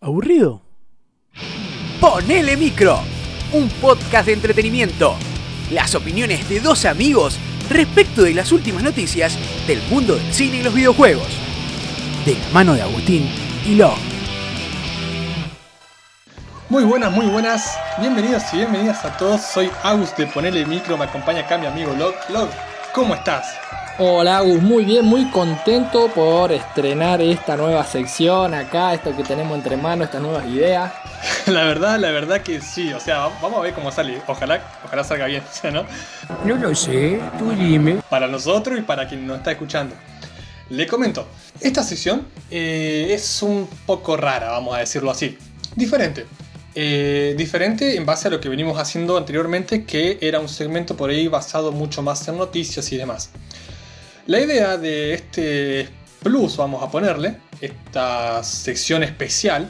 ¿Aburrido? Ponele micro, un podcast de entretenimiento. Las opiniones de dos amigos respecto de las últimas noticias del mundo del cine y los videojuegos. De la mano de Agustín y Lo. Muy buenas, muy buenas. Bienvenidos y bienvenidas a todos. Soy Agus de Ponele Micro. Me acompaña acá mi amigo Log. Log, ¿cómo estás? Hola Agus, muy bien, muy contento por estrenar esta nueva sección acá, esto que tenemos entre manos, estas nuevas ideas. la verdad, la verdad que sí, o sea, vamos a ver cómo sale. Ojalá, ojalá salga bien, ¿no? No lo sé, tú dime. Para nosotros y para quien nos está escuchando. Le comento, esta sección eh, es un poco rara, vamos a decirlo así. Diferente. Eh, diferente en base a lo que venimos haciendo anteriormente, que era un segmento por ahí basado mucho más en noticias y demás. La idea de este plus, vamos a ponerle, esta sección especial,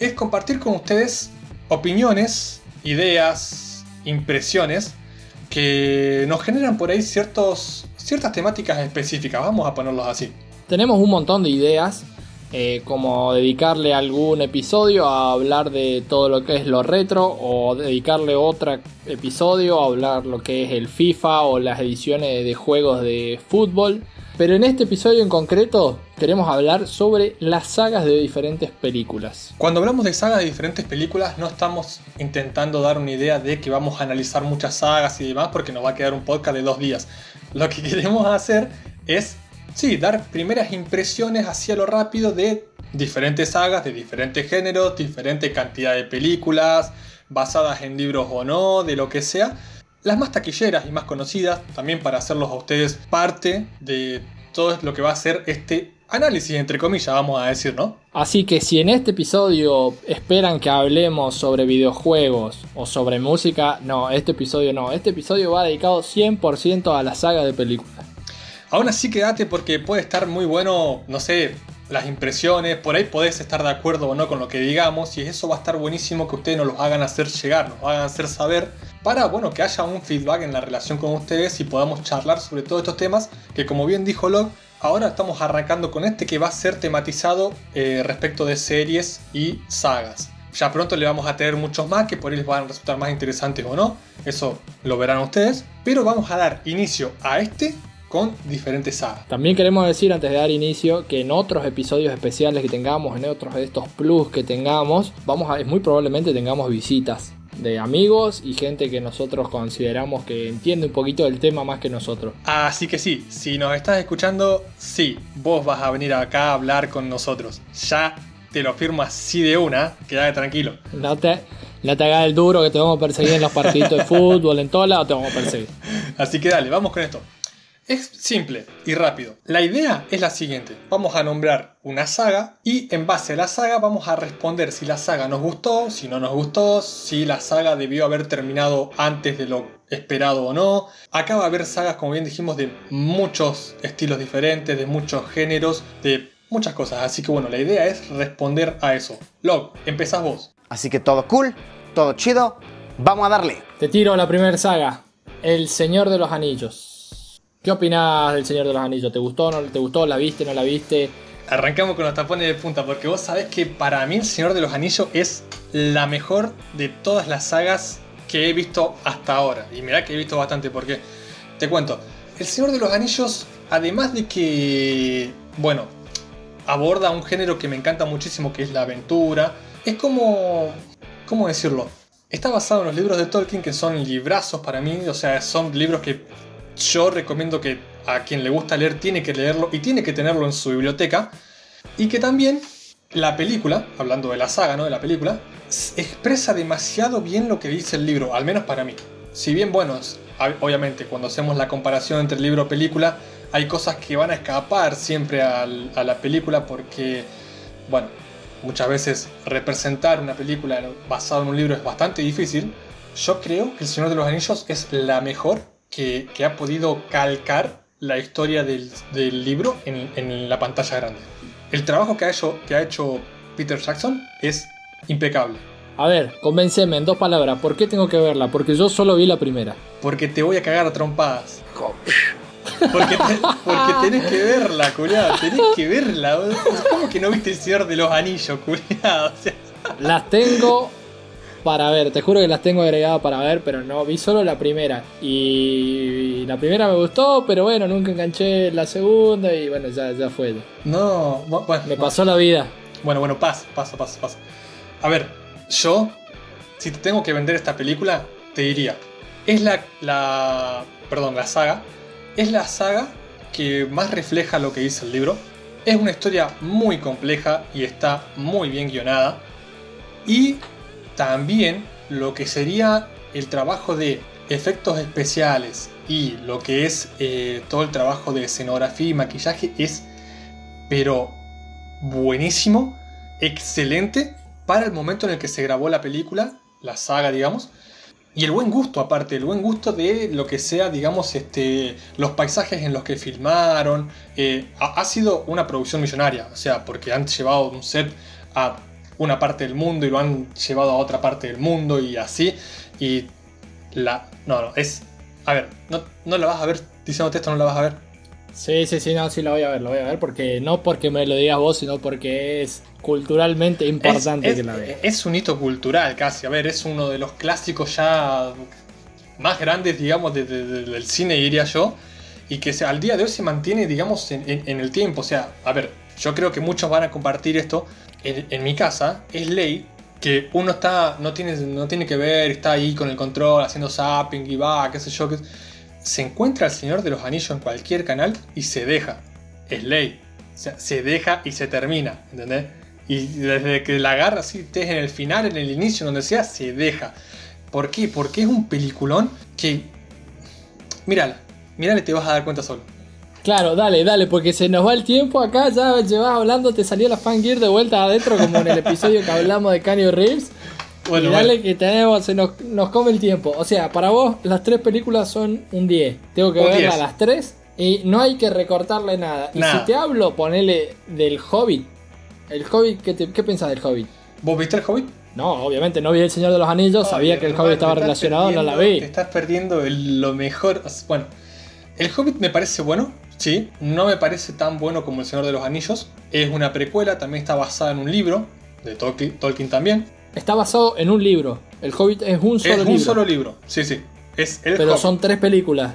es compartir con ustedes opiniones, ideas, impresiones que nos generan por ahí ciertas temáticas específicas, vamos a ponerlos así. Tenemos un montón de ideas, eh, como dedicarle algún episodio a hablar de todo lo que es lo retro, o dedicarle otro episodio a hablar lo que es el FIFA o las ediciones de juegos de fútbol. Pero en este episodio en concreto queremos hablar sobre las sagas de diferentes películas. Cuando hablamos de sagas de diferentes películas no estamos intentando dar una idea de que vamos a analizar muchas sagas y demás porque nos va a quedar un podcast de dos días. Lo que queremos hacer es, sí, dar primeras impresiones hacia lo rápido de diferentes sagas, de diferentes géneros, diferente cantidad de películas, basadas en libros o no, de lo que sea las más taquilleras y más conocidas, también para hacerlos a ustedes parte de todo lo que va a ser este análisis, entre comillas, vamos a decir, ¿no? Así que si en este episodio esperan que hablemos sobre videojuegos o sobre música, no, este episodio no, este episodio va dedicado 100% a la saga de películas. Aún así quédate porque puede estar muy bueno, no sé, las impresiones, por ahí podés estar de acuerdo o no con lo que digamos y eso va a estar buenísimo que ustedes nos lo hagan hacer llegar, nos hagan hacer saber para bueno, que haya un feedback en la relación con ustedes y podamos charlar sobre todos estos temas que como bien dijo Log, ahora estamos arrancando con este que va a ser tematizado eh, respecto de series y sagas. Ya pronto le vamos a tener muchos más que por ahí les van a resultar más interesantes o no, eso lo verán ustedes, pero vamos a dar inicio a este con diferentes sagas. También queremos decir antes de dar inicio que en otros episodios especiales que tengamos, en otros de estos plus que tengamos, vamos a, muy probablemente tengamos visitas de amigos y gente que nosotros consideramos que entiende un poquito del tema más que nosotros. Así que sí, si nos estás escuchando, sí, vos vas a venir acá a hablar con nosotros. Ya te lo firmo así de una, quédate tranquilo. No te, no te hagas el duro que te vamos a perseguir en los partidos de fútbol, en todos lados te vamos a perseguir. Así que dale, vamos con esto. Es simple y rápido. La idea es la siguiente. Vamos a nombrar una saga y en base a la saga vamos a responder si la saga nos gustó, si no nos gustó, si la saga debió haber terminado antes de lo esperado o no. Acá va a haber sagas, como bien dijimos, de muchos estilos diferentes, de muchos géneros, de muchas cosas. Así que bueno, la idea es responder a eso. Log, empezás vos. Así que todo cool, todo chido, vamos a darle. Te tiro la primera saga, El Señor de los Anillos. ¿Qué opinas del Señor de los Anillos? ¿Te gustó no te gustó? ¿La viste no la viste? Arrancamos con los tapones de punta, porque vos sabés que para mí El Señor de los Anillos es la mejor de todas las sagas que he visto hasta ahora. Y mirá que he visto bastante, porque te cuento, El Señor de los Anillos, además de que, bueno, aborda un género que me encanta muchísimo, que es la aventura, es como, ¿cómo decirlo? Está basado en los libros de Tolkien, que son librazos para mí, o sea, son libros que yo recomiendo que a quien le gusta leer tiene que leerlo y tiene que tenerlo en su biblioteca. Y que también la película, hablando de la saga, ¿no? De la película, expresa demasiado bien lo que dice el libro, al menos para mí. Si bien, bueno, obviamente cuando hacemos la comparación entre libro y película, hay cosas que van a escapar siempre a la película porque, bueno, muchas veces representar una película basada en un libro es bastante difícil. Yo creo que El Señor de los Anillos es la mejor que, ha podido calcar la historia del, libro en, la pantalla grande. El trabajo que ha, hecho, que ha hecho Peter Jackson es impecable. A ver, convénceme en dos palabras, ¿por qué tengo que verla? Porque yo solo vi la primera. Porque te voy a cagar a trompadas. Porque, te- porque tenés que verla, culiado. Tenés que verla. ¿Cómo que no viste el Señor de los Anillos, culiado? O sea, Las tengo para ver, te juro que las tengo agregadas para ver, pero no, vi solo la primera. Y la primera me gustó, pero bueno, nunca enganché la segunda y bueno, ya, ya fue. no, bu- bueno, Me pasó la vida. Bueno, bueno, pasa, pasa, pasa, pasa. A ver, yo, si te tengo que vender esta película, te diría, es la, la, perdón, la saga, es la saga que más refleja lo que dice el libro. Es una historia muy compleja y está muy bien guionada. Y también lo que sería el trabajo de efectos especiales y lo que es eh, todo el trabajo de escenografía y maquillaje es, pero buenísimo, excelente para el momento en el que se grabó la película, la saga, digamos. Y el buen gusto, aparte, el buen gusto de lo que sea, digamos, este, los paisajes en los que filmaron. eh, ha, ha sido una producción millonaria, o sea, porque han llevado un set a una parte del mundo y lo han llevado a otra parte del mundo y así. Y la. No, no, es. A ver, no, no la vas a ver diciéndote esto, no la vas a ver. Sí, sí, sí, no, sí la voy a ver, la voy a ver porque no porque me lo digas vos, sino porque es culturalmente importante es, que la vea. es un hito cultural casi. A ver, es uno de los clásicos ya más grandes, digamos, de- de- de- del cine, diría yo. Y que se- al día de hoy se mantiene, digamos, en, en- en el tiempo. O sea, a ver, yo creo que muchos van a compartir esto. En, en mi casa es ley que uno está no tiene, no tiene que ver, está ahí con el control, haciendo zapping y va, qué sé yo. qué- se encuentra el Señor de los Anillos en cualquier canal y se deja. Es ley. O sea, se deja y se termina, ¿entendés? Y desde que la agarra, así, estés en el final, en el inicio, donde sea, se deja. ¿Por qué? Porque es un peliculón que. Mírala, mírala y te vas a dar cuenta solo. Claro, dale, dale, porque se nos va el tiempo acá, ya llevas hablando, te salió la fangear de vuelta adentro, como en el episodio que hablamos de Canyon Reeves. Bueno, y dale bueno. que tenemos, se nos, nos come el tiempo. O sea, para vos las tres películas son un 10. Tengo que verlas 10. las tres y no hay que recortarle nada. Y si te hablo, ponele del Hobbit. El Hobbit, ¿qué, te- qué pensás del Hobbit? ¿Vos viste el Hobbit? No, obviamente no vi El Señor de los Anillos, sabía que el Hobbit estaba relacionado, no la vi. Te estás perdiendo el- lo mejor. Bueno, el Hobbit me parece bueno, sí. No me parece tan bueno como El Señor de los Anillos. Es una precuela, también está basada en un libro de Tolkien, Tolkien también. Está basado en un libro. El Hobbit es un solo es libro. un solo libro, sí, sí. Es el pero Hobbit. son tres películas.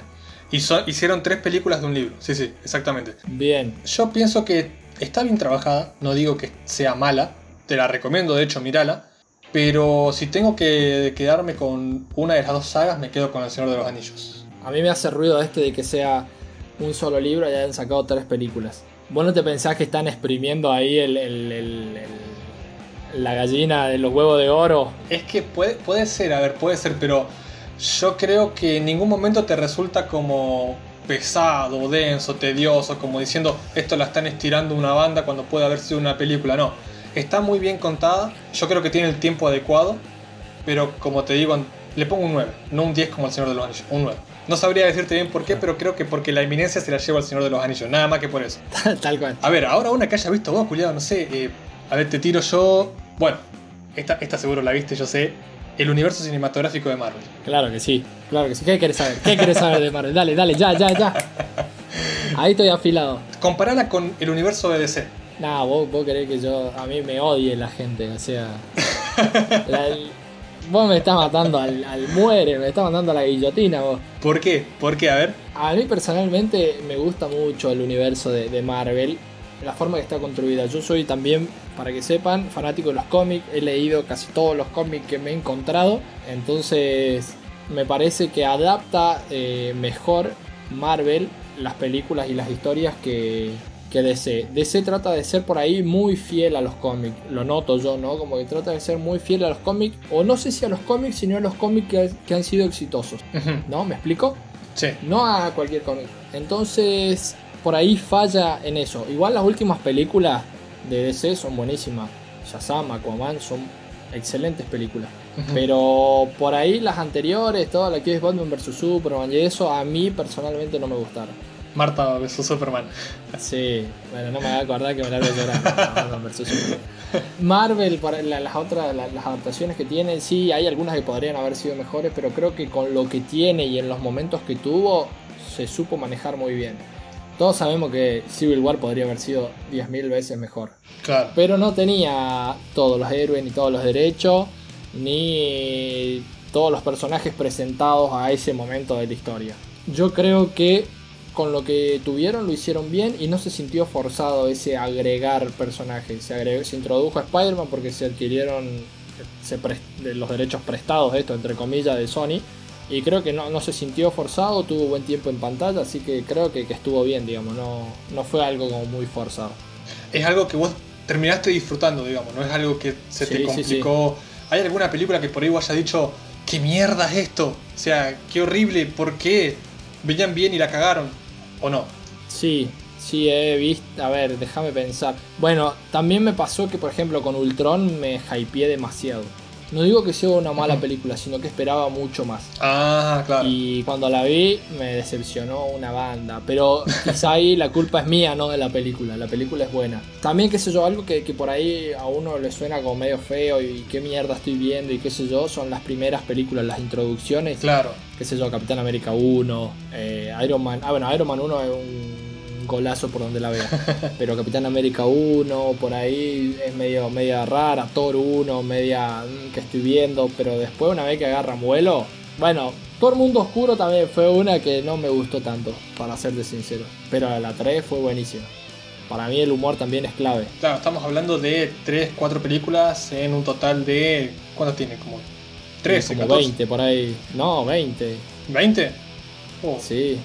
Y son- hicieron tres películas de un libro, sí, sí, exactamente. Bien. Yo pienso que está bien trabajada, no digo que sea mala, te la recomiendo, de hecho, mírala. Pero si tengo que quedarme con una de las dos sagas, me quedo con El Señor de los Anillos. A mí me hace ruido este de que sea un solo libro y hayan sacado tres películas. ¿Vos no te pensás que están exprimiendo ahí la gallina de los huevos de oro? Es que puede, puede ser, a ver, puede ser, pero yo creo que en ningún momento te resulta como pesado, denso, tedioso, como diciendo esto la están estirando una banda cuando puede haber sido una película. No, está muy bien contada, yo creo que tiene el tiempo adecuado, pero como te digo, le pongo un 9, no un 10 como el Señor de los Anillos, un 9. No sabría decirte bien por qué, pero creo que porque la eminencia se la lleva al Señor de los Anillos, nada más que por eso. Tal cual. A ver, ahora una que haya visto vos, culiado, no sé. eh, a ver, te tiro yo. Bueno, esta, esta seguro la viste, yo sé. El universo cinematográfico de Marvel. Claro que sí, claro que sí. ¿Qué querés saber? ¿Qué querés saber de Marvel? Dale, dale, ya, ya, ya. Ahí estoy afilado. Comparala con el universo de DC. Nah, vos, vos querés que yo. A mí me odie la gente, o sea. la- vos me estás matando al, al muere, me estás matando a la guillotina, vos. ¿Por qué? ¿Por qué? A ver. A mí personalmente me gusta mucho el universo de, de Marvel, la forma que está construida. Yo soy también, para que sepan, fanático de los cómics, he leído casi todos los cómics que me he encontrado, entonces me parece que adapta eh, mejor Marvel las películas y las historias que, que DC. DC trata de ser por ahí muy fiel a los cómics, lo noto yo, ¿no? Como que trata de ser muy fiel a los cómics, o no sé si a los cómics, sino a los cómics que, que han sido exitosos, ¿no? ¿Me explico? Sí. no a cualquier cómic. Entonces, por ahí falla en eso. Igual las últimas películas de DC son buenísimas. Shazam, Aquaman son excelentes películas. Pero por ahí las anteriores, toda la que es Batman vs Superman y eso, a mí personalmente no me gustaron. Marta vs Superman. Sí, bueno, no me voy a acordar que me la voy a llorar. Versus Superman. Marvel, para la- las otras, la- las adaptaciones que tiene, sí, hay algunas que podrían haber sido mejores, pero creo que con lo que tiene y en los momentos que tuvo, se supo manejar muy bien. Todos sabemos que Civil War podría haber sido 10.000 veces mejor. Claro. Pero no tenía todos los héroes ni todos los derechos, ni todos los personajes presentados a ese momento de la historia. Yo creo que con lo que tuvieron lo hicieron bien y no se sintió forzado ese agregar personajes. Se, agregó- se introdujo a Spider-Man porque se adquirieron se pres- de los derechos prestados, esto entre comillas, de Sony. Y creo que no, no se sintió forzado, tuvo buen tiempo en pantalla, así que creo que, que estuvo bien, digamos, no, no fue algo como muy forzado. Es algo que vos terminaste disfrutando, digamos, no es algo que se Sí, te sí, complicó. ¿Hay alguna película que por ahí vos hayas dicho, qué mierda es esto? O sea, qué horrible, ¿por qué? Venían bien y la cagaron, ¿o no? Sí, sí, he visto. A ver, déjame pensar. Bueno, también me pasó que, por ejemplo, con Ultron me hypeé demasiado. No digo que sea una mala película, sino que esperaba mucho más. Ah, claro. Y cuando la vi me decepcionó una banda. Pero quizá ahí la culpa es mía, no de la película. La película es buena. También, qué sé yo, algo que, que por ahí a uno le suena como medio feo y qué mierda estoy viendo y qué sé yo, son las primeras películas, las introducciones Claro. qué sé yo, Capitán América 1, eh, Iron Man. Ah, bueno, Iron Man 1 es un golazo por donde la vea. Pero Capitán América 1, por ahí es medio media rara. Thor 1, media mm, que estoy viendo. Pero después, una vez que agarran vuelo. Bueno, Thor Mundo Oscuro también fue una que no me gustó tanto, para serte sincero. Pero la 3 fue buenísima. Para mí el humor también es clave. Claro, estamos hablando de 3, 4 películas en un total de. ¿Cuántas tiene? Como 13, Como 14. 20 por ahí. No, 20. ¿20? Oh, Sí.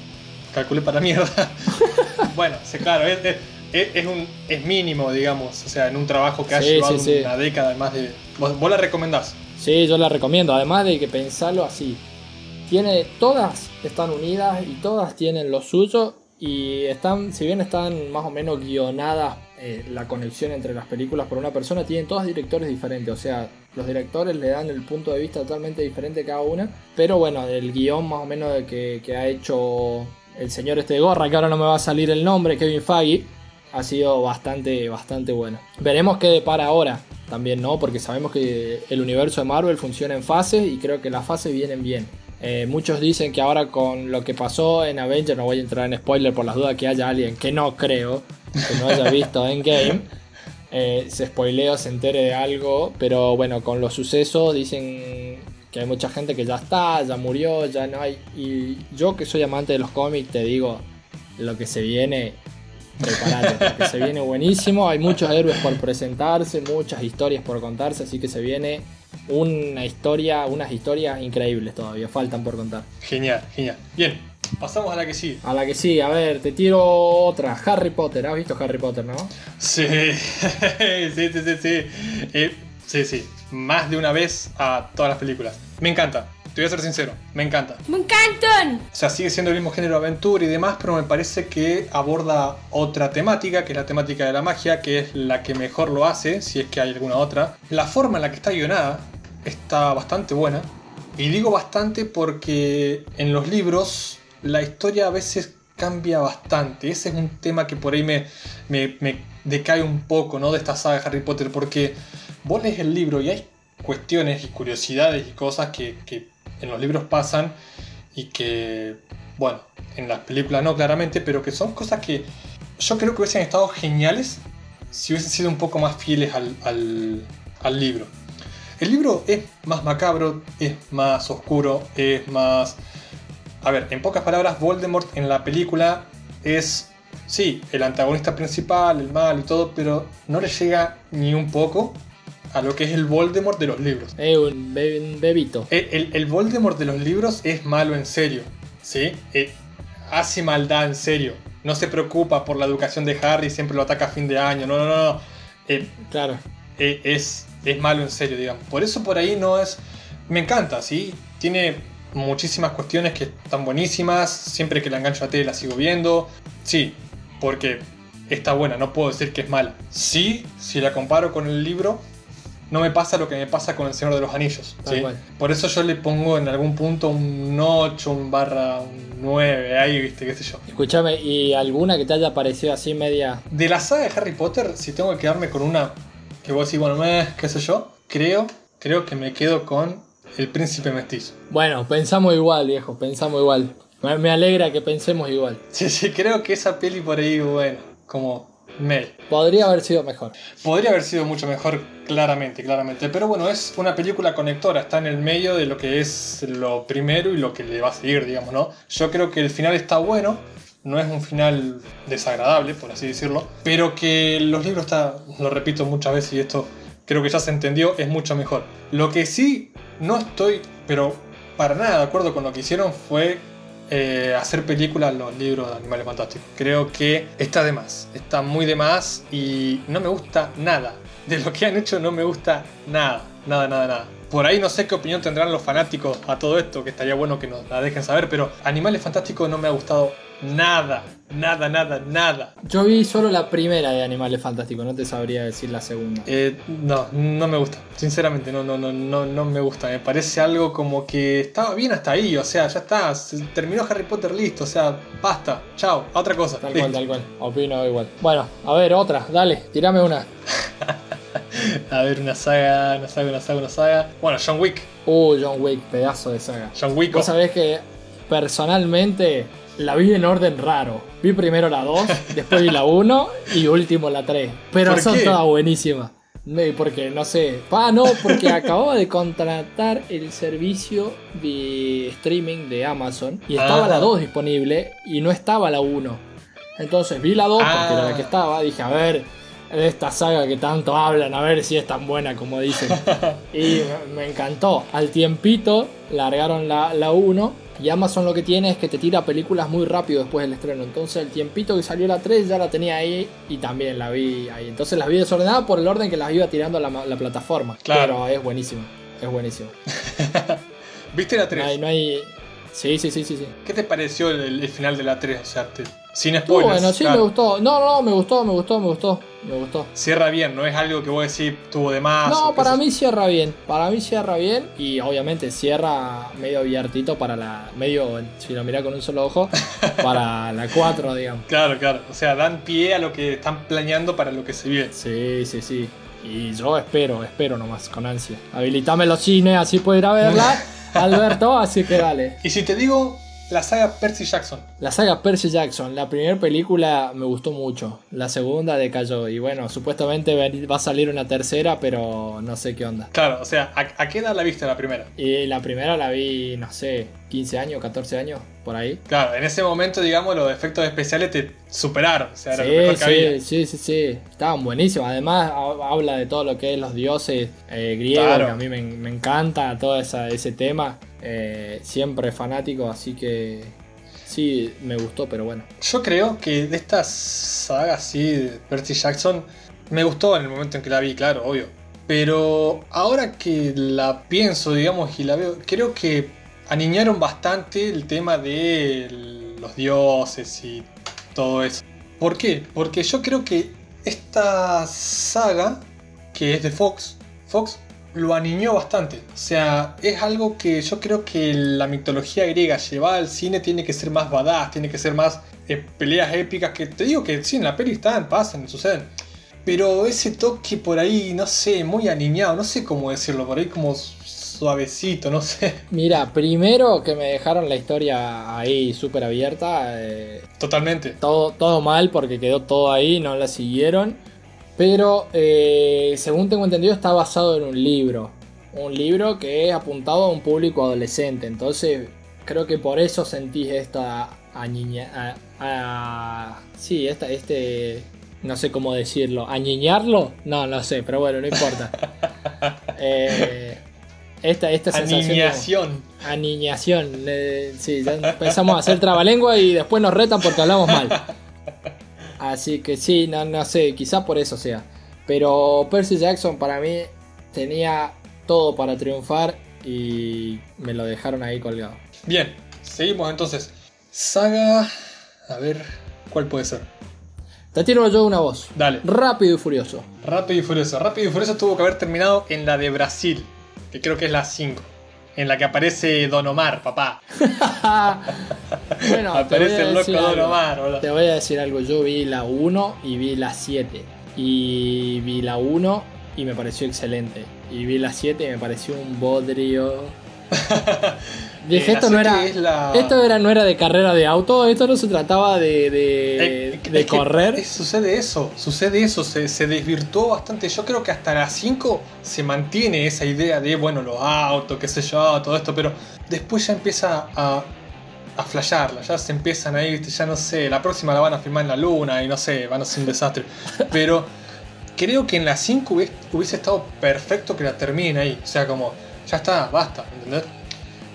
calculé para mierda. bueno, claro, es, es- es- es un, es mínimo, digamos. O sea, en un trabajo que ha Sí, llevado sí, sí. una década, además de. ¿Vos, vos la recomendás? Sí, yo la recomiendo. Además de que pensarlo así. Tiene, todas están unidas y todas tienen lo suyo. Y están, si bien están más o menos guionadas eh, la conexión entre las películas por una persona, tienen todas directores diferentes. O sea, los directores le dan el punto de vista totalmente diferente a cada una. Pero bueno, el guion más o menos de que, que ha hecho el señor este de gorra, que ahora no me va a salir el nombre, Kevin Feige, ha sido bastante, bastante bueno. Veremos qué depara ahora también, ¿no? Porque sabemos que el universo de Marvel funciona en fases y creo que las fases vienen bien. Eh, muchos dicen que ahora con lo que pasó en Avengers, no voy a entrar en spoiler por las dudas que haya alguien que no creo, que no haya visto Endgame, eh, se spoilea o se entere de algo, pero bueno, con los sucesos dicen que hay mucha gente que ya está, ya murió, ya no hay. Y yo que soy amante de los cómics, te digo, lo que se viene, prepárate, porque se viene buenísimo, hay muchos héroes por presentarse, muchas historias por contarse, así que se viene una historia, unas historias increíbles todavía, faltan por contar. Genial, genial. Bien, pasamos a la que sigue. A la que sí, a ver, te tiro otra, Harry Potter, ¿has visto Harry Potter, no? Sí, sí, sí, sí, sí. Eh, sí, sí. Más de una vez a todas las películas. Me encanta. Te voy a ser sincero, me encanta. ¡Me encantan! O sea, sigue siendo el mismo género de aventura y demás, pero me parece que aborda otra temática, que es la temática de la magia, que es la que mejor lo hace, si es que hay alguna otra. La forma en la que está guionada está bastante buena. Y digo bastante porque en los libros la historia a veces cambia bastante. Ese es un tema que por ahí me, me, me decae un poco, ¿no? De esta saga de Harry Potter, porque vos lees el libro y hay cuestiones y curiosidades y cosas que, que en los libros pasan y que, bueno, en las películas no claramente, pero que son cosas que yo creo que hubiesen estado geniales si hubiesen sido un poco más fieles al, al, al libro. El libro es más macabro, es más oscuro, es más... A ver, en pocas palabras, Voldemort en la película es, sí, el antagonista principal, el mal y todo, pero no le llega ni un poco a lo que es el Voldemort de los libros. Eh, un, be- un bebito. El, el- el Voldemort de los libros es malo en serio, ¿sí? Eh, hace maldad en serio. No se preocupa por la educación de Harry, siempre lo ataca a fin de año. No, no, no. no. Eh, Claro. eh, es, es malo en serio, digamos. Por eso por ahí no es... Me encanta, ¿sí? Tiene muchísimas cuestiones que están buenísimas. Siempre que la engancho a la tele la sigo viendo. Sí, porque está buena, no puedo decir que es mala. Sí, si la comparo con el libro, no me pasa lo que me pasa con El Señor de los Anillos. ¿sí? Por eso yo le pongo en algún punto un 8, un barra, un 9, ahí, viste, qué sé yo. Escúchame, ¿y alguna que te haya parecido así media? De la saga de Harry Potter, si tengo que quedarme con una que vos decís, bueno, me, qué sé yo, creo, creo que me quedo con El Príncipe Mestizo. Bueno, pensamos igual, viejo, pensamos igual. Me me alegra que pensemos igual. Sí, sí, creo que esa peli por ahí, bueno, como Podría haber sido mejor. Podría haber sido mucho mejor, claramente, claramente. Pero bueno, es una película conectora, está en el medio de lo que es lo primero y lo que le va a seguir, digamos, ¿no? Yo creo que el final está bueno, no es un final desagradable, por así decirlo, pero que los libros está, lo repito muchas veces y esto creo que ya se entendió, es mucho mejor. Lo que sí no estoy, pero para nada de acuerdo con lo que hicieron fue eh, hacer películas los libros de Animales Fantásticos. Creo que está de más, está muy de más y no me gusta nada. De lo que han hecho no me gusta nada, nada, nada, nada. Por ahí no sé qué opinión tendrán los fanáticos a todo esto, que estaría bueno que nos la dejen saber, pero Animales Fantásticos no me ha gustado nada, nada, nada, nada. Yo vi solo la primera de Animales Fantásticos, no te sabría decir la segunda. Eh, no, no me gusta. Sinceramente, no, no, no, no, no me gusta. Me parece algo como que estaba bien hasta ahí. O sea, ya está. se terminó Harry Potter listo. O sea, basta. Chao. A otra cosa. Tal Listo. cual, tal cual. Opino igual. Bueno, a ver, otra, dale, tirame una. A ver, una saga, una saga, una saga, una saga. Bueno, John Wick. Uh, John Wick, pedazo de saga. John Wick. Vos sabés que personalmente la vi en orden raro. Vi primero la 2, después vi la 1 y último la 3. Pero ¿Por son qué? todas buenísimas. No, porque no sé. Ah, no, porque acababa de contratar el servicio de streaming de Amazon y estaba Ah. la 2 disponible y no estaba la 1. Entonces vi la 2 porque Ah. era la que estaba. Dije, a ver, de esta saga que tanto hablan, a ver si es tan buena como dicen. y me- me encantó. Al tiempito largaron la, la 1 y Amazon lo que tiene es que te tira películas muy rápido después del estreno. Entonces el tiempito que salió la 3 ya la tenía ahí y también la vi ahí. Entonces las vi desordenadas por el orden que las iba tirando la, la plataforma. Claro. Pero es buenísimo. Es buenísimo. ¿Viste la No 3? hay, no hay... Sí, sí, sí, sí, sí. ¿Qué te pareció el, el final de la 3? O sea, te- sin spoilers. bueno, sí, claro. me gustó. No, no, me gustó, me gustó, me gustó. Me gustó. Cierra bien, no es algo que vos decís tuvo de más. No, para mí cierra bien. Para mí cierra bien. Y obviamente cierra medio abiertito para la. medio, si lo mirá con un solo ojo, para la 4, digamos. Claro, claro. O sea, dan pie a lo que están planeando para lo que se viene. Sí, sí, sí. Y yo espero, espero nomás, con ansia. Habilitame los cines, así puedo ir a verla, Alberto, así que dale. Y si te digo la saga Percy Jackson. La saga Percy Jackson, la primera película me gustó mucho. La segunda decayó. Y bueno, supuestamente va a salir una tercera, pero no sé qué onda. Claro, o sea, ¿a, a qué edad la viste la primera? Y la primera la vi, no sé, 15 años, 14 años, por ahí. Claro, en ese momento, digamos, los efectos especiales te superaron. O sea, era lo Sí, mejor que había. sí, sí, sí, sí. Estaban buenísimos. Además, ha- habla de todo lo que es los dioses eh, griegos, Claro. que a mí me, me encanta todo esa- ese tema. Eh, siempre fanático, así que sí, me gustó, pero bueno. Yo creo que de esta saga así de Percy Jackson me gustó en el momento en que la vi, claro, obvio. Pero ahora que la pienso, digamos, y la veo, creo que aniñaron bastante el tema de los dioses y todo eso. ¿Por qué? Porque yo creo que esta saga, que es de Fox, Fox lo aniñó bastante. O sea, es algo que yo creo que la mitología griega llevada al cine tiene que ser más badass, tiene que ser más eh, peleas épicas. Que te digo que sí, en la peli están, pasan, suceden. Pero ese toque por ahí, no sé, muy aniñado, no sé cómo decirlo, por ahí como suavecito, no sé. Mira, primero que me dejaron la historia ahí súper abierta. eh, Totalmente. todo, todo mal porque quedó todo ahí, no la siguieron. Pero eh, según tengo entendido está basado en un libro. Un libro que es apuntado a un público adolescente. Entonces creo que por eso sentís esta añiña... A, a- sí, esta, este... No sé cómo decirlo. ¿Añiñarlo? No, no sé, pero bueno, no importa. Eh, esta, esta sensación... Aniñación. Aniñación. eh, sí, ya empezamos a hacer trabalengua y después nos retan porque hablamos mal. Así que sí, no, no sé, quizá por eso sea. Pero Percy Jackson para mí tenía todo para triunfar y me lo dejaron ahí colgado. Bien, seguimos entonces. Saga. A ver, ¿cuál puede ser? Te tiro yo una voz. Dale. Rápido y furioso. Rápido y Furioso. Rápido y Furioso tuvo que haber terminado en la de Brasil, que creo que es la 5. En la que aparece Don Omar, papá. bueno, Aparece el loco Don. Omar, boludo. Te voy a decir algo. Yo vi la 1 y vi la 7. Y vi la 1 y me pareció excelente. Y vi la 7 y me pareció un bodrio. Dije, Eh, esto no 7 era. es la- Esto era, no era de carrera de auto, esto no se trataba de, de, Eh, de es que correr. es- sucede eso, sucede eso, se, se desvirtuó bastante. Yo creo que hasta las 5 se mantiene esa idea de, bueno, los autos, qué sé yo, todo esto, pero después ya empieza a, a flashearla, ya se empiezan ahí, ya no sé, la próxima la van a filmar en la luna y no sé, van a ser un desastre. Pero creo que en la 5 hubiese, hubiese estado perfecto que la termine ahí, o sea, como, ya está, basta, ¿entendés?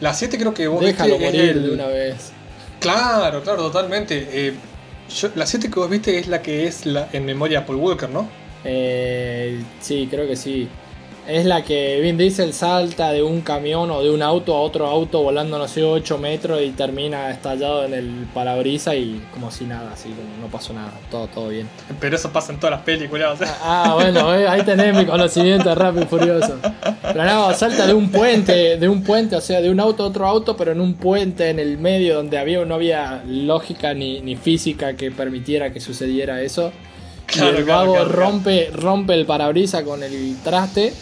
La 7 creo que vos Déjalo viste, es morir el- de una vez. Claro, claro, totalmente. Eh, yo- la 7 que vos viste es la que es la, en memoria Paul Walker, ¿no? Eh, sí, creo que sí. Es la que Vin Diesel salta de un camión o de un auto a otro auto volando, no sé, 8 metros y termina estallado en el parabrisa y como si nada, así como no pasó nada, todo, todo bien. Pero eso pasa en todas las películas. o sea. Ah, bueno, eh, ahí tenés mi conocimiento de Rápido y Furioso. Pero no, salta de un puente, de un puente, o sea, de un auto a otro auto, pero en un puente en el medio donde había, no había lógica ni, ni física que permitiera que sucediera eso. Claro, y el claro, vago claro, claro. rompe, rompe el parabrisa con el traste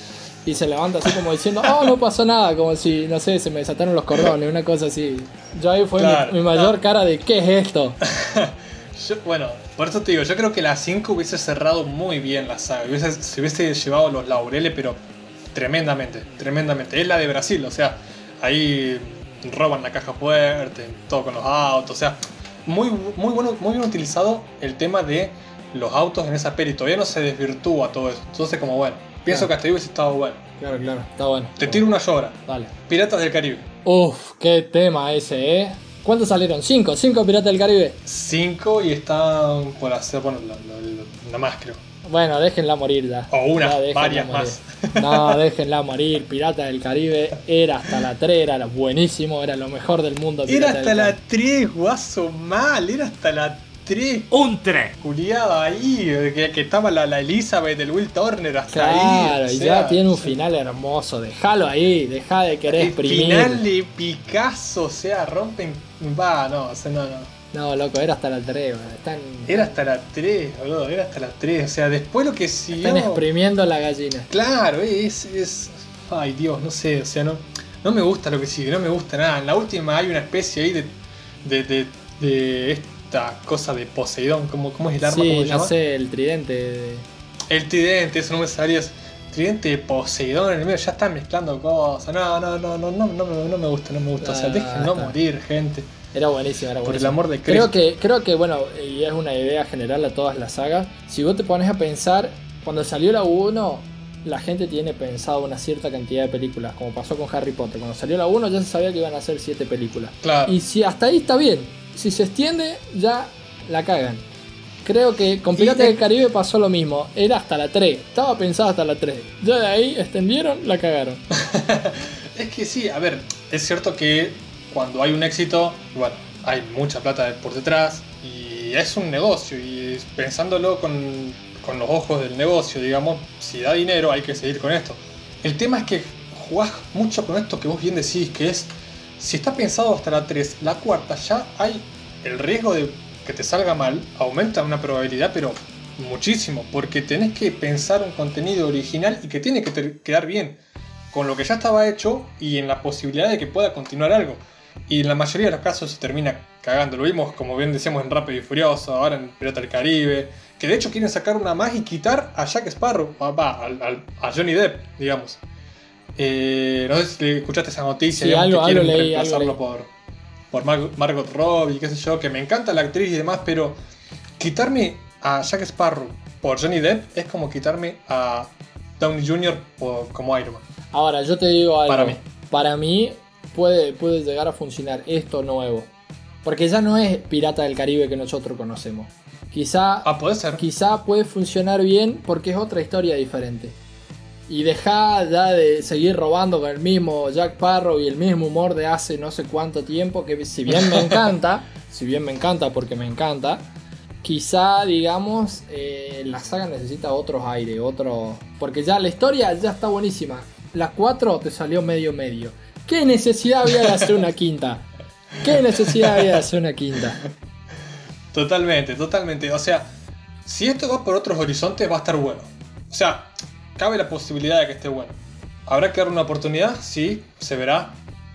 y se levanta así como diciendo, oh, no pasó nada, como si, no sé, se me desataron los cordones, una cosa así. Yo ahí fue mi- Claro, mi, mayor cara de, ¿qué es esto? Yo- bueno, por eso te digo, yo creo que la 5 hubiese cerrado muy bien la saga. Hubiese, se hubiese llevado los laureles, pero tremendamente, tremendamente. Es la de Brasil, o sea, ahí roban la caja fuerte, todo con los autos, o sea, muy, muy, bueno, muy bien utilizado el tema de los autos en esa peli. Todavía no se desvirtúa todo eso. Entonces, como bueno, pienso que hasta ahí hubiese estado bueno. Claro, claro, está bueno. Te tiro una llora. Dale. Piratas del Caribe. Uf, qué tema ese, ¿eh? ¿Cuántos salieron? ¿Cinco? ¿Cinco Piratas del Caribe? 5 y están por hacer, bueno, la, la- más creo. Bueno, déjenla morir ya. O una, Ya, varias morir. más. No, déjenla morir. Piratas del Caribe era hasta la 3, era buenísimo, era lo mejor del mundo. Era hasta la Caribe. 3, guaso mal, era hasta la 3. Un 3. Juliado ahí, que, que estaba la, la Elizabeth del Will Turner hasta ahí. Claro, y sea, ya tiene un final hermoso. Déjalo ahí, deja de querer El exprimir. final de Picasso, o sea, rompen. Va, no, o sea, no, no. No, loco, era hasta la 3, man. Están, Era hasta la 3, boludo, era hasta la 3. O sea, después lo que siguió. están exprimiendo la gallina. Claro, es, es. Ay, Dios, no sé, o sea, no, no me gusta lo que sigue, no me gusta nada. En la última hay una especie ahí de. de, de, de esta cosa de Poseidón, ¿cómo, cómo es el arma? Sí, ¿Cómo se no sé, el tridente. de- El tridente, eso no me salía. Tridente de Poseidón en el medio, ya están mezclando cosas. No, no, no, no, no, no, me- no me gusta, no me gusta. O sea, Ah, déjenlo está. morir, gente. Era buenísimo, era Por el buenísimo. amor de Creo Cristo. que, creo que, bueno, y es una idea general a todas las sagas. Si vos te pones a pensar, cuando salió la 1, la gente tiene pensado una cierta cantidad de películas, como pasó con Harry Potter. Cuando salió la 1 ya se sabía que iban a ser 7 películas. Claro. Y si hasta ahí está bien, si se extiende, ya la cagan. Creo que con Piratas de- del Caribe pasó lo mismo. Era hasta la 3. Estaba pensado hasta la 3. Ya de ahí extendieron, la cagaron. Es que sí, a ver, es cierto que cuando hay un éxito, bueno, hay mucha plata por detrás y es un negocio y pensándolo con, con los ojos del negocio, digamos, si da dinero hay que seguir con esto. El tema es que jugás mucho con esto que vos bien decís, que es, si está pensado hasta la 3, la cuarta ya hay el riesgo de que te salga mal, aumenta una probabilidad, pero muchísimo, porque tenés que pensar un contenido original y que tiene que quedar bien con lo que ya estaba hecho y en la posibilidad de que pueda continuar algo. Y en la mayoría de los casos se termina cagando. Lo vimos, como bien decíamos, en Rápido y Furioso, ahora en Pirata del Caribe. Que de hecho quieren sacar una más y quitar a Jack Sparrow, a, a Johnny Depp, digamos. Eh, no sé si escuchaste esa noticia, Sí, algo- que quieren algo leí, algo reemplazarlo leí. por, por Mar- Margot Robbie, qué sé yo, que me encanta la actriz y demás, pero quitarme a Jack Sparrow por Johnny Depp es como quitarme a Downey Jr. por- como Iron Man. Ahora, yo te digo algo. Para mí. Para mí puede, puede llegar a funcionar esto nuevo. Porque ya no es Pirata del Caribe que nosotros conocemos. Quizá, Ah, puede ser. quizá puede funcionar bien porque es otra historia diferente. Y deja ya de seguir robando con el mismo Jack Sparrow y el mismo humor de hace no sé cuánto tiempo. Que si bien me encanta, si bien me encanta porque me encanta, quizá, digamos, eh, la saga necesita otros aires, otro... Porque ya la historia ya está buenísima. La 4 te salió medio medio. ¿Qué necesidad había de hacer una quinta? ¿Qué necesidad había de hacer una quinta? Totalmente, totalmente. O sea, si esto va por otros horizontes va a estar bueno. O sea, cabe la posibilidad de que esté bueno. ¿Habrá que darle una oportunidad? Sí, se verá.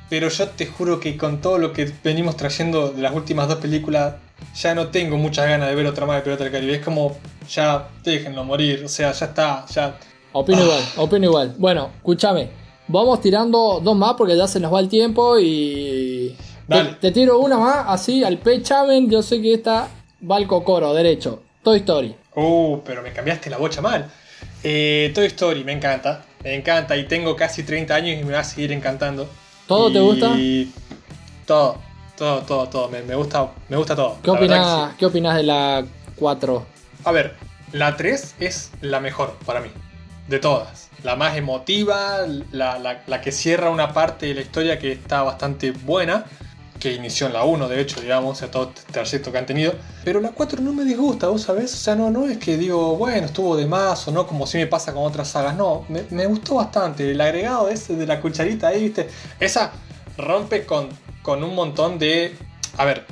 Pero yo te juro que con todo lo que venimos trayendo de las últimas dos películas, ya no tengo muchas ganas de ver otra más de Pirata del Caribe. Es como, ya déjenlo morir. O sea, ya está, ya. Opino igual, opino igual. Bueno, escúchame. Vamos tirando dos más porque ya se nos va el tiempo y. Te, Dale. te tiro una más, así al pechamen. Yo sé que esta va al cocoro, derecho. Toy Story. Uh, pero me cambiaste la bocha mal. Eh, Toy Story, me encanta. Me encanta y tengo casi 30 años y me va a seguir encantando. ¿Todo te gusta? Todo, todo, todo, todo. Me, me gusta, me gusta todo. ¿Qué opinas, sí. ¿Qué opinas de la 4? A ver, la 3 es la mejor para mí. De todas. La más emotiva, la, la- la que cierra una parte de la historia que está bastante buena. Que inició en la 1, de hecho, digamos, sea, todo este trayecto que han tenido. Pero la 4 no me disgusta, ¿vos sabés? O sea, no, no es que digo, bueno, estuvo de más o no, como si me pasa con otras sagas. No, me, me gustó bastante. El agregado ese de la cucharita ahí, ¿viste? Esa rompe con, con un montón de... A ver,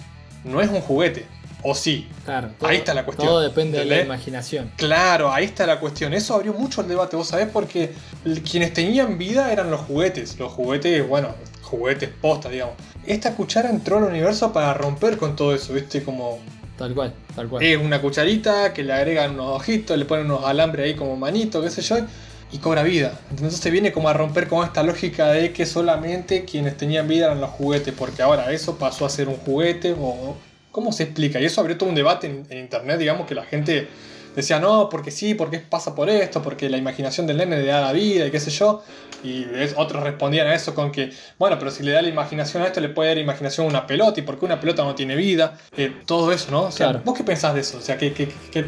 no es un juguete. O sí, Claro. Ahí está la cuestión, Todo depende de la imaginación. Claro, ahí está la cuestión. Eso abrió mucho el debate, vos sabés, porque quienes tenían vida eran los juguetes. Los juguetes, bueno, juguetes posta, digamos. Esta cuchara entró al universo para romper con todo eso, ¿viste? Como Tal cual, tal cual. es una cucharita que le agregan unos ojitos, le ponen unos alambres ahí como manito, qué sé yo, y cobra vida. Entonces viene como a romper con esta lógica de que solamente quienes tenían vida eran los juguetes, porque ahora eso pasó a ser un juguete o... ¿Cómo se explica? Y eso abrió todo un debate en, en internet, digamos, que la gente decía, no, porque sí, porque pasa por esto, porque la imaginación del nene le da la vida y qué sé yo. Y es- otros respondían a eso con que, bueno, pero si le da la imaginación a esto, le puede dar imaginación a una pelota, y porque una pelota no tiene vida. Eh, todo eso, ¿no? O sea, Claro. ¿vos qué pensás de eso? O sea, ¿qué, qué- qué-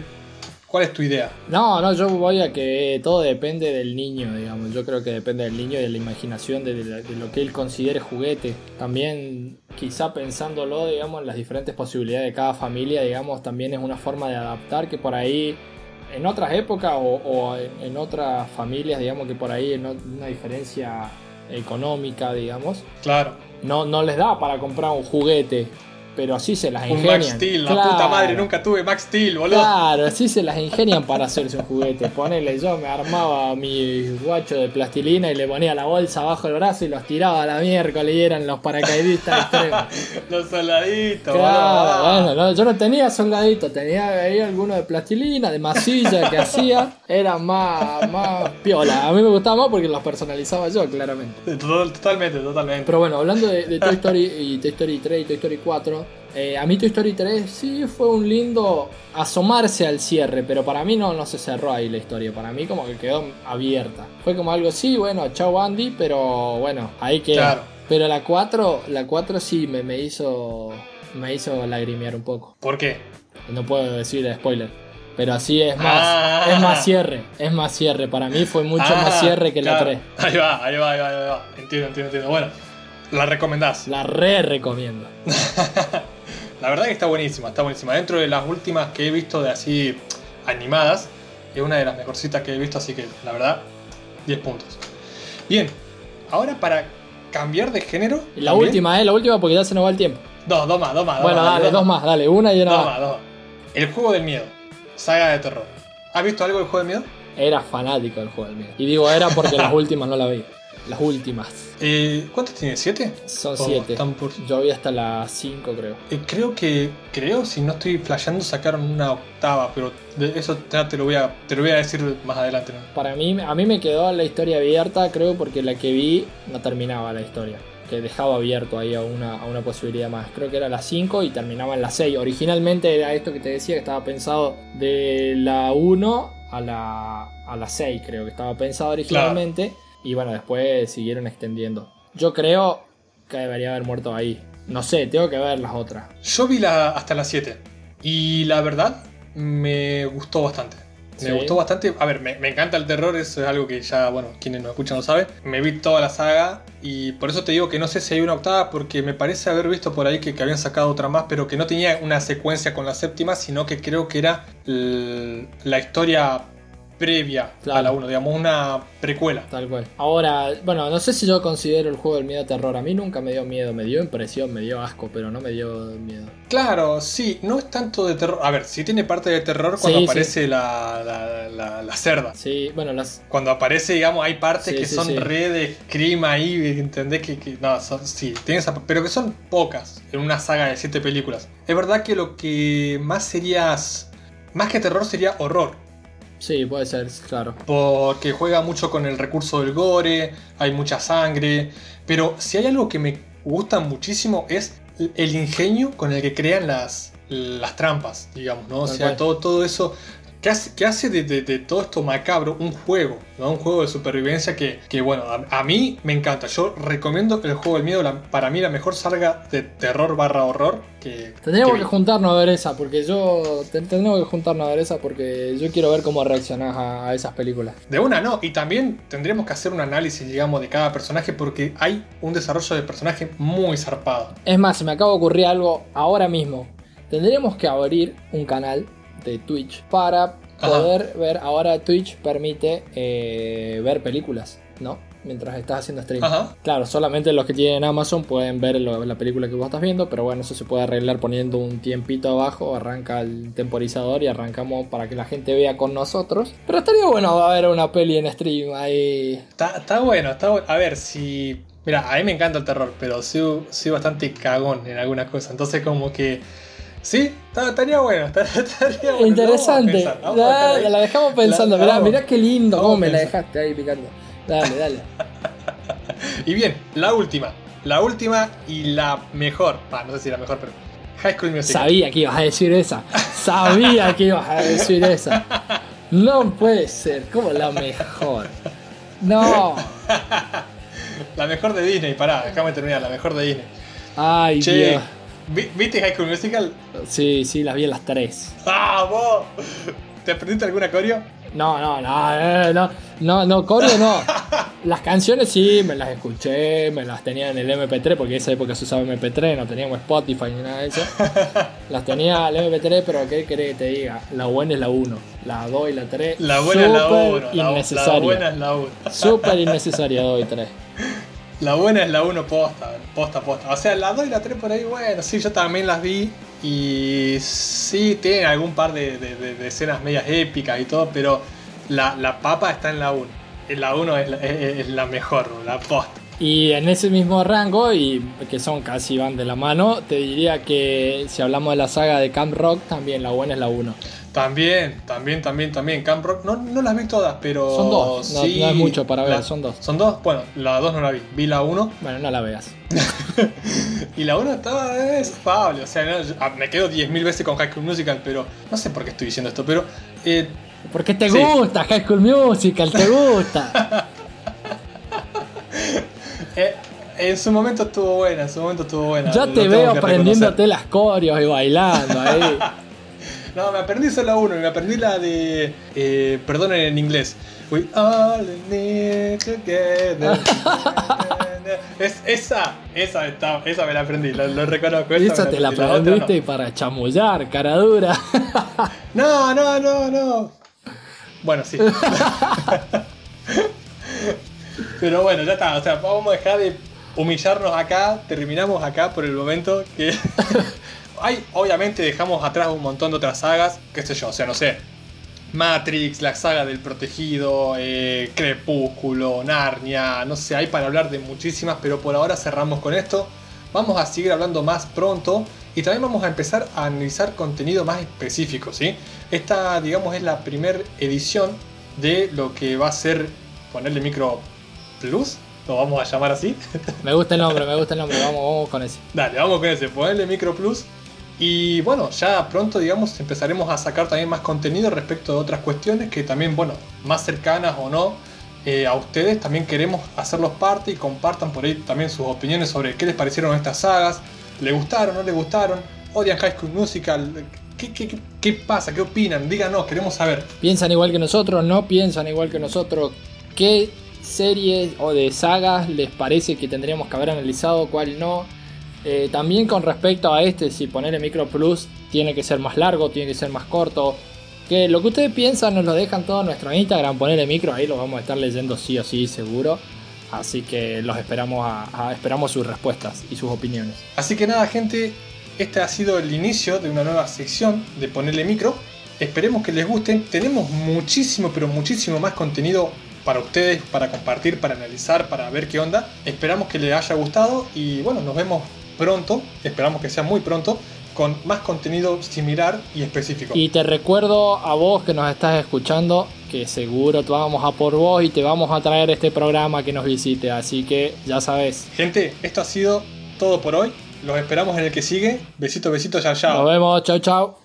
cuál es tu idea? No, no, yo voy a que todo depende del niño, digamos. Yo creo que depende del niño y de la imaginación, de, lo que él considere juguete. También, quizá pensándolo, digamos, en las diferentes posibilidades de cada familia, digamos, también es una forma de adaptar que por ahí, en otras épocas o, o en, otras familias, digamos, que por ahí una diferencia económica, digamos, Claro. no, no les da para comprar un juguete. Pero así se las Un ingenian. Max Steel, la puta Claro. madre, nunca tuve Max Steel, boludo. Claro, así se las ingenian para hacerse un juguete. Ponele, yo me armaba mi guacho de plastilina y le ponía la bolsa abajo del brazo y los tiraba a la miércoles y eran los paracaidistas extremos. Los soldaditos, Claro, boludo. bueno, no, yo no tenía soldadito, tenía ahí alguno de plastilina, de masilla que hacía. Era más, más piola. A mí me gustaba más porque los personalizaba yo, claramente. Total- Totalmente, totalmente. Pero bueno, hablando de, de Toy Story y Toy Story 3 y Toy Story 4, eh, a mí Toy Story 3 sí fue un lindo asomarse al cierre, pero para mí no, no se cerró ahí la historia, para mí como que quedó abierta. Fue como algo, sí, bueno, chao Andy, pero bueno, ahí. Claro. Pero la 4, la 4 sí me, me hizo me hizo lagrimear un poco. ¿Por qué? No puedo decir spoiler. Pero así es más, Ah. es más cierre, es más cierre. Para mí fue mucho Ah, más cierre que la claro. 3. Ahí va, ahí va, ahí va, ahí va. Entiendo, entiendo, entiendo. Bueno, la recomendás. La re recomiendo. La verdad que está buenísima, está buenísima. Dentro de las últimas que he visto de así animadas, es una de las mejorcitas que he visto, así que la verdad, 10 puntos. Bien, ahora para cambiar de género. La también- última, eh, la última porque ya se nos va el tiempo. Dos, dos más, dos más. bueno, dale, dos más, dale, una y una Dos más. dos más. El juego del miedo. Saga de terror. ¿Has visto algo del juego del miedo? Era fanático del juego del miedo. Y digo era porque las últimas no la vi. Las últimas. Eh, ¿Cuántas tiene? ¿Siete? Son Oh, siete. están por- Yo vi hasta las 5, creo. Eh, creo que, creo, si no estoy flasheando, sacaron una octava, pero de eso ya te lo voy a, te lo voy a decir más adelante. ¿no? Para mí, a mí me quedó la historia abierta, creo, porque la que vi no terminaba la historia. Que dejaba abierto ahí a una, a una posibilidad más. Creo que era la 5 y terminaba en la 6. Originalmente era esto que te decía, que estaba pensado de la 1 a la, a la 6, creo que estaba pensado originalmente. Y bueno, después siguieron extendiendo. Yo creo que debería haber muerto ahí. No sé, tengo que ver las otras. Yo vi la, hasta las 7 y la verdad me gustó bastante. Me Sí. gustó bastante. A ver, me, me encanta el terror, eso es algo que ya, bueno, quienes nos escuchan lo saben. Me vi toda la saga y por eso te digo que no sé si hay una octava, porque me parece haber visto por ahí que, que habían sacado otra más, pero que no tenía una secuencia con la séptima, sino que creo que era la historia previa a Claro. la 1, digamos, una precuela. Tal cual. Ahora, bueno, no sé si yo considero el juego del miedo terror. A mí nunca me dio miedo, me dio impresión, me dio asco, pero no me dio miedo. Claro, sí, no es tanto de terror. A ver, sí tiene parte de terror cuando Sí, sí. aparece La, la, la- la cerda. Sí, bueno, las. Cuando aparece, digamos, hay partes Sí, que son sí. re de scream ahí, ¿entendés? Que, que- no, son- sí, tiene esa- pero que son pocas en una saga de siete películas. Es verdad que lo que más serías, más que terror sería horror, Sí, puede ser, claro. porque juega mucho con el recurso del gore, hay mucha sangre, pero si hay algo que me gusta muchísimo es el ingenio con el que crean las, las trampas, digamos, ¿no? O sea, todo, todo eso que hace, que hace de, de- de todo esto macabro un juego, ¿no? Un juego de supervivencia que, que, bueno, a, a mí me encanta. Yo recomiendo el juego del miedo, la- para mí la mejor saga de terror barra horror que... Tendríamos que juntarnos a ver esa, porque yo. ten- Tendríamos que juntarnos a ver esa, porque yo quiero ver cómo reaccionás a, a esas películas. De una no, y también tendríamos que hacer un análisis, digamos, de cada personaje porque hay un desarrollo de personaje muy zarpado. Es más, se me acaba de ocurrir algo ahora mismo. Tendríamos que abrir un canal de Twitch para poder ver. Ahora Twitch permite eh, ver películas, ¿no? Mientras estás haciendo stream. Ajá. Claro, solamente los que tienen Amazon pueden ver lo- la película que vos estás viendo, pero bueno, eso se puede arreglar poniendo un tiempito abajo, arranca el temporizador y arrancamos para que la gente vea con nosotros. Pero estaría bueno ver una peli en stream ahí. Está, está bueno, está bueno. A ver, si... Mira, a mí me encanta el terror, pero soy, soy bastante cagón en algunas cosas. Entonces como que... Sí, estaría bueno, estaría, bueno. Interesante. Pensar, la dejamos pensando. La- mirá, vamos. mirá qué lindo cómo me la dejaste ahí picando. Dale, dale. Y bien, la última. La última y la mejor. Ah, no sé si la mejor, pero... High School Musical. Sabía que ibas a decir esa. Sabía que ibas a decir esa. No puede ser. Como la mejor. No. La mejor de Disney, pará, déjame terminar. La mejor de Disney. Ay, Che, Dios. ¿Vi- ¿viste High School Musical? Sí, sí, las vi a las tres. ¡Ah, vos! ¿Te aprendiste alguna coreo? No, no, no, eh, no, no, no, coreo no. Las canciones sí, me las escuché, me las tenía en el MP3, porque en esa época se usaba MP3, no teníamos Spotify ni nada de eso. Las tenía el MP3, pero ¿qué querés que te diga? La buena es la 1, la 2 y la 3. La buena es la súper 1. La, buena es la 1. Súper innecesaria 2 y 3. La buena es la 1 posta, posta, posta. O sea, la 2 y la 3 por ahí, bueno, sí, yo también las vi. Y sí, tienen algún par de, de- de- de escenas medias épicas y todo, pero la, la papa está en la 1. En la 1 es, es- es la mejor, la posta. Y en ese mismo rango, y que son casi van de la mano, te diría que si hablamos de la saga de Camp Rock, también la buena es la 1. También, también, también, también. Camp Rock, no, no las vi todas, pero. Son dos, no- sí, no es mucho para ver, la- son dos. ¿Son dos? Bueno, la 2 no la vi. Vi la 1 Bueno, no la veas. y la 1 estaba es afable. O sea, no, ah, me quedo 10.000 veces con High School Musical, pero. No sé por qué estoy diciendo esto, pero. eh, Porque te Sí. gusta High School Musical, te gusta. eh, en su momento estuvo buena, en su momento estuvo buena. Ya te veo que aprendiéndote las coreos y bailando ahí. No, me aprendí solo la 1 y me aprendí la de. Eh, perdón en inglés. We all need together. es, esa, esa, está, esa me la aprendí, lo, lo reconozco. Y esa esa te la no. aprendiste para chamullar, cara dura. No, no, no, no. Bueno, sí. Pero bueno, ya está. O sea, vamos a dejar de humillarnos acá. Terminamos acá por el momento que. Hay, obviamente dejamos atrás un montón de otras sagas, qué sé yo, o sea, no sé. Matrix, la saga del protegido, eh, Crepúsculo, Narnia, no sé, hay para hablar de muchísimas, pero por ahora cerramos con esto. Vamos a seguir hablando más pronto y también vamos a empezar a analizar contenido más específico, ¿sí? Esta, digamos, es la primera edición de lo que va a ser ponerle micro plus, lo vamos a llamar así. Me gusta el nombre, me gusta el nombre, vamos, vamos con ese. Dale, vamos con ese, ponerle micro plus. Y bueno, ya pronto, digamos, empezaremos a sacar también más contenido respecto de otras cuestiones que también, bueno, más cercanas o no eh, a ustedes. También queremos hacerlos parte y compartan por ahí también sus opiniones sobre qué les parecieron estas sagas. ¿Le gustaron, no le gustaron? ¿Odian High School Musical? ¿Qué, qué, qué- qué pasa? ¿Qué opinan? Díganos, queremos saber. ¿Piensan igual que nosotros? ¿No piensan igual que nosotros? ¿Qué series o de sagas les parece que tendríamos que haber analizado? ¿Cuál no? Eh, también con respecto a este, si ponerle Micro Plus tiene que ser más largo, tiene que ser más corto. Que lo que ustedes piensan nos lo dejan todo en nuestro Instagram, ponerle micro, ahí lo vamos a estar leyendo sí o sí, seguro. Así que los esperamos a, esperamos sus respuestas y sus opiniones. Así que nada, gente, este ha sido el inicio de una nueva sección de Ponerle Micro. Esperemos que les guste. Tenemos muchísimo, pero muchísimo más contenido para ustedes, para compartir, para analizar, para ver qué onda. Esperamos que les haya gustado y bueno, nos vemos pronto. Esperamos que sea muy pronto con más contenido similar y específico. Y te recuerdo a vos que nos estás escuchando que seguro te vamos a por vos y te vamos a traer este programa que nos visite. Así que ya sabes. Gente, esto ha sido todo por hoy. Los esperamos en el que sigue. Besito, besito, chao, chao. Nos vemos. Chau, chau.